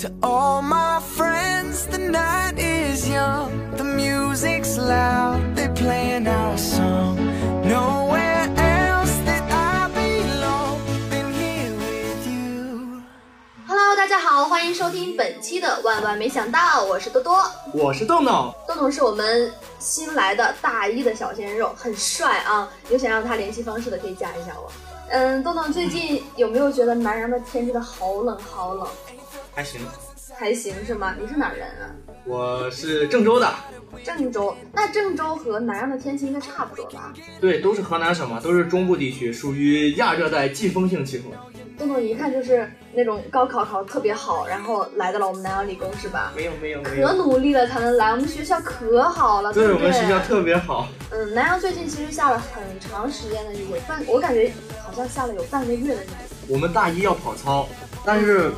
To all my friends, the night is young, the music's loud, they're playing our song. 期的《万万没想到》，我是多多。我是豆豆，豆豆是我们新来的大一的小鲜肉，很帅啊！有想要他联系方式的可以加一下我。嗯，豆豆最近有没有觉得南阳的天真的好冷好冷？还行。还行是吗？你是哪儿人啊？我是郑州的，郑州。那郑州和南阳的天气应该差不多吧？对，都是河南省嘛，都是中部地区，属于亚热带季风性气候。豆豆一看就是那种高考考得特别好，然后来到了我们南阳理工是吧？没有没有没有，可努力了才能来，我们学校可好了，对对，不对？我们学校特别好。嗯，南阳最近其实下了很长时间的雨，我半，我感觉好像下了有半个月的雨。我们大一要跑操，但是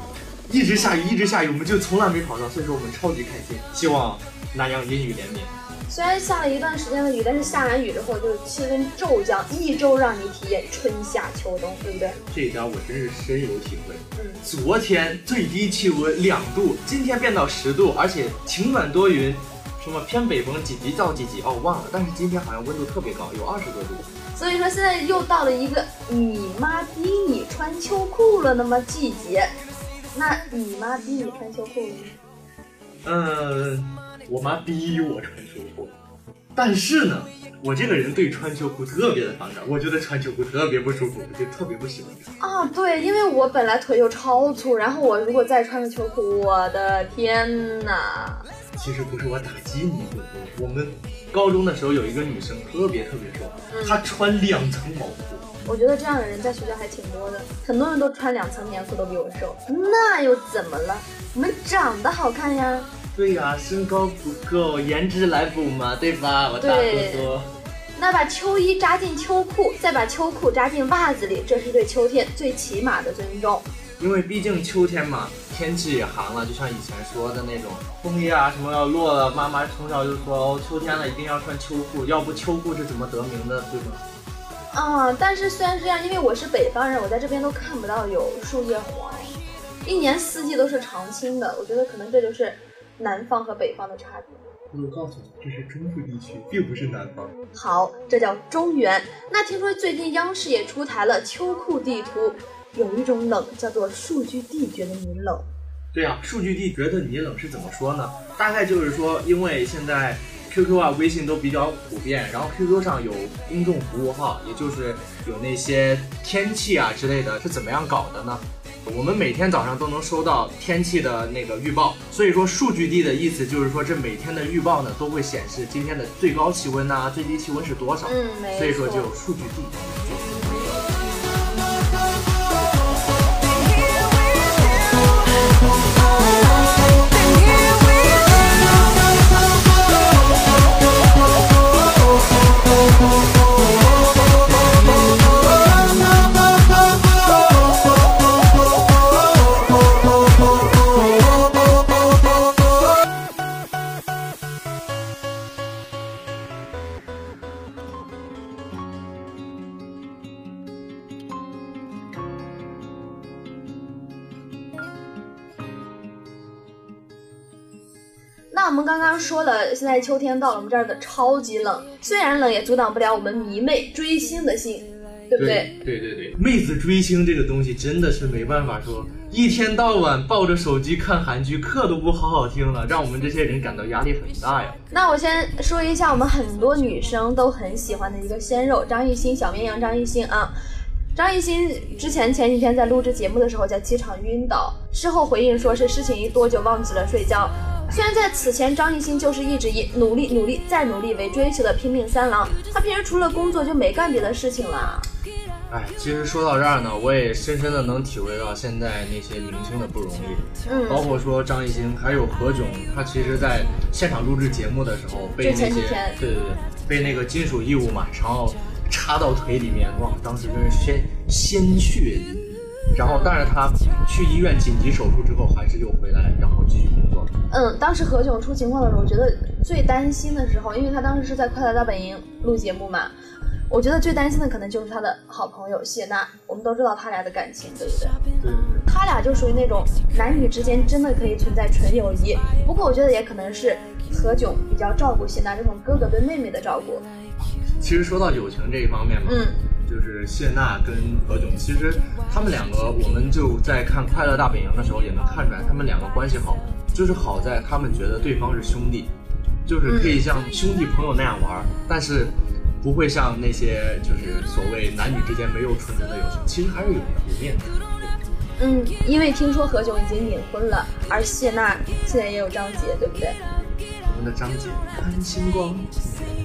一直下雨，一直下雨，我们就从来没跑上，所以说我们超级开心。希望南阳阴雨连绵。虽然下了一段时间的雨，但是下完雨之后就是气温骤降，一周让你体验春夏秋冬，对不对？这一点我真是深有体会。嗯，昨天最低气温两度，今天变到十度，而且晴转多云，什么偏北风几级到几级哦忘了，但是今天好像温度特别高，有二十多度。所以说现在又到了一个你妈逼你穿秋裤了那么季节，那你妈逼你穿秋裤了吗？嗯，我妈逼我穿秋裤，但是呢，我这个人对穿秋裤特别的反感，我觉得穿秋裤特别不舒服，我就特别不喜欢穿。啊，对，因为我本来腿就超粗，然后我如果再穿个秋裤，我的天呐！其实不是我打击你，我们高中的时候有一个女生特别特别瘦，她穿两层毛裤。我觉得这样的人在学校还挺多的，很多人都穿两层棉裤都比我瘦，那又怎么了？我们长得好看呀。对呀、身高不够，颜值来补嘛，对吧？我大对哥说。那把秋衣扎进秋裤，再把秋裤扎进袜子里，这是对秋天最起码的尊重。因为毕竟秋天嘛，天气也寒了，就像以前说的那种枫叶啊什么要落了，妈妈从小就说哦，秋天了一定要穿秋裤，要不秋裤是怎么得名的，对吧？啊，但是虽然是这样，因为我是北方人，我在这边都看不到有树叶黄，一年四季都是常青的。我觉得可能这就是南方和北方的差别。我告诉你，这是中部地区，并不是南方。好，这叫中原。那听说最近央视也出台了秋裤地图，有一种冷叫做数据地觉得你冷。对啊，数据地觉得你冷是怎么说呢？大概就是说，因为现在 QQ 啊、微信都比较普遍，然后 QQ 上有公众服务号，也就是有那些天气啊之类的，是怎么样搞的呢？我们每天早上都能收到天气的那个预报，所以说数据地的意思就是说，这每天的预报呢都会显示今天的最高气温呐、最低气温是多少，嗯，所以说就有数据地。那我们刚刚说了，现在秋天到了，我们这儿的超级冷，虽然冷，也阻挡不了我们迷妹追星的心，对不对？对对对，妹子追星这个东西真的是没办法说，一天到晚抱着手机看韩剧，课都不好好听了，让我们这些人感到压力很大呀。那我先说一下我们很多女生都很喜欢的一个鲜肉张艺兴，小绵羊张艺兴啊。张艺兴之前前几天在录制节目的时候在机场晕倒，事后回应说是事情一多就忘记了睡觉。虽然在此前张艺兴就是一直以努力、努力再努力为追求的拼命三郎，他平时除了工作就没干别的事情了。哎，其实说到这儿呢，我也深深的能体会到现在那些明星的不容易，嗯，包括说张艺兴，还有何炅，他其实在现场录制节目的时候被那些前几天对对对，被那个金属异物嘛，然后插到腿里面，哇，当时真是鲜鲜血淋漓。然后，但是他去医院紧急手术之后，还是又回来，然后继续工作。嗯，当时何炅出情况的时候，我觉得最担心的时候，因为他当时是在《快乐大本营》录节目嘛，我觉得最担心的可能就是他的好朋友谢娜。我们都知道他俩的感情，对不对？对对他俩就属于那种男女之间真的可以存在纯友谊。不过我觉得也可能是何炅比较照顾谢娜这种哥哥对妹妹的照顾。其实说到友情这一方面嘛，嗯，就是谢娜跟何炅，其实他们两个，我们就在看《快乐大本营》的时候也能看出来，他们两个关系好，就是好在他们觉得对方是兄弟，就是可以像兄弟朋友那样玩，但是不会像那些就是所谓男女之间没有纯纯的友情，其实还是有有面的。嗯，因为听说何炅已经隐婚了，而谢娜现在也有张杰，对不对？的张姐看星光，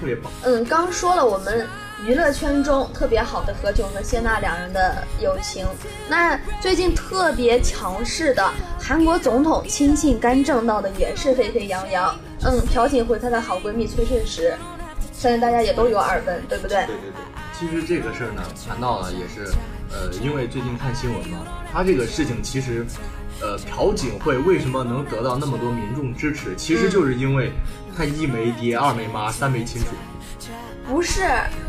特别棒。嗯，刚说了我们娱乐圈中特别好的何炅和谢娜两人的友情，那最近特别强势的韩国总统亲信干政闹得也是沸沸扬扬。嗯，朴槿惠她的好闺蜜崔顺实，相信大家也都有耳闻，对不对？对对对，其实这个事儿呢，谈到了也是，呃，因为最近看新闻嘛，他这个事情其实，呃，朴槿惠为什么能得到那么多民众支持，其实就是因为他一没爹，二没妈，三没亲属。不是，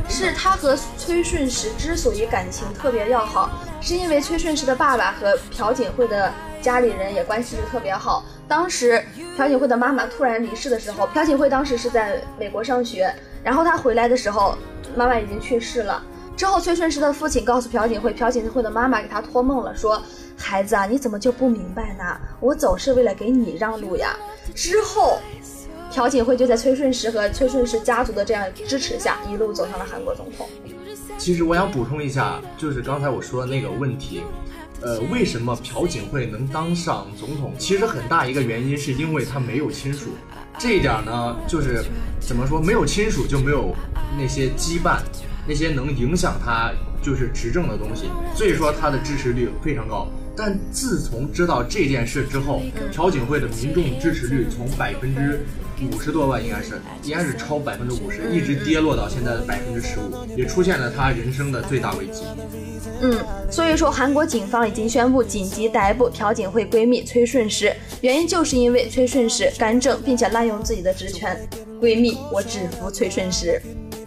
是他和崔顺实之所以感情特别要好，是因为崔顺实的爸爸和朴槿惠的家里人也关系是特别好。当时朴槿惠的妈妈突然离世的时候，朴槿惠当时是在美国上学，然后她回来的时候，妈妈已经去世了。之后崔顺实的父亲告诉朴槿惠，朴槿惠的妈妈给他托梦了，说：“孩子啊，你怎么就不明白呢？我走是为了给你让路呀。”之后。朴槿惠就在崔顺实和崔顺实家族的这样支持下，一路走上了韩国总统。其实我想补充一下，就是刚才我说的那个问题，呃，为什么朴槿惠能当上总统？其实很大一个原因是因为她没有亲属。这一点呢，就是怎么说，没有亲属就没有那些羁绊，那些能影响她就是执政的东西，所以说她的支持率非常高。但自从知道这件事之后，朴槿惠的民众支持率从百分之五十多吧，应该是应该是超百分之五十，一直跌落到现在的百分之十五，也出现了她人生的最大危机。嗯，所以说韩国警方已经宣布紧急逮捕朴槿惠闺蜜崔顺实，原因就是因为崔顺实干政并且滥用自己的职权。闺蜜，我只服崔顺实。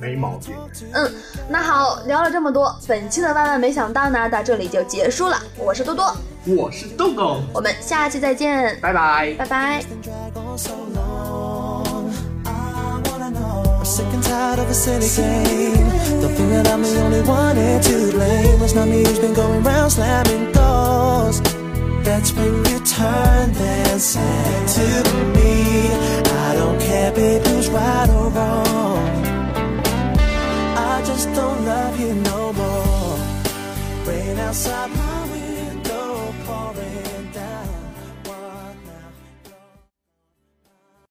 没毛病。嗯，那好，聊了这么多，本期的万万没想到呢，到这里就结束了。我是多多，我是豆豆，我们下期再见，拜拜。拜拜。sick and tired of a silly game. Don't think that I'm the only one here to blame. It's not me who's been going round slamming doors. That's when you turn and say to me,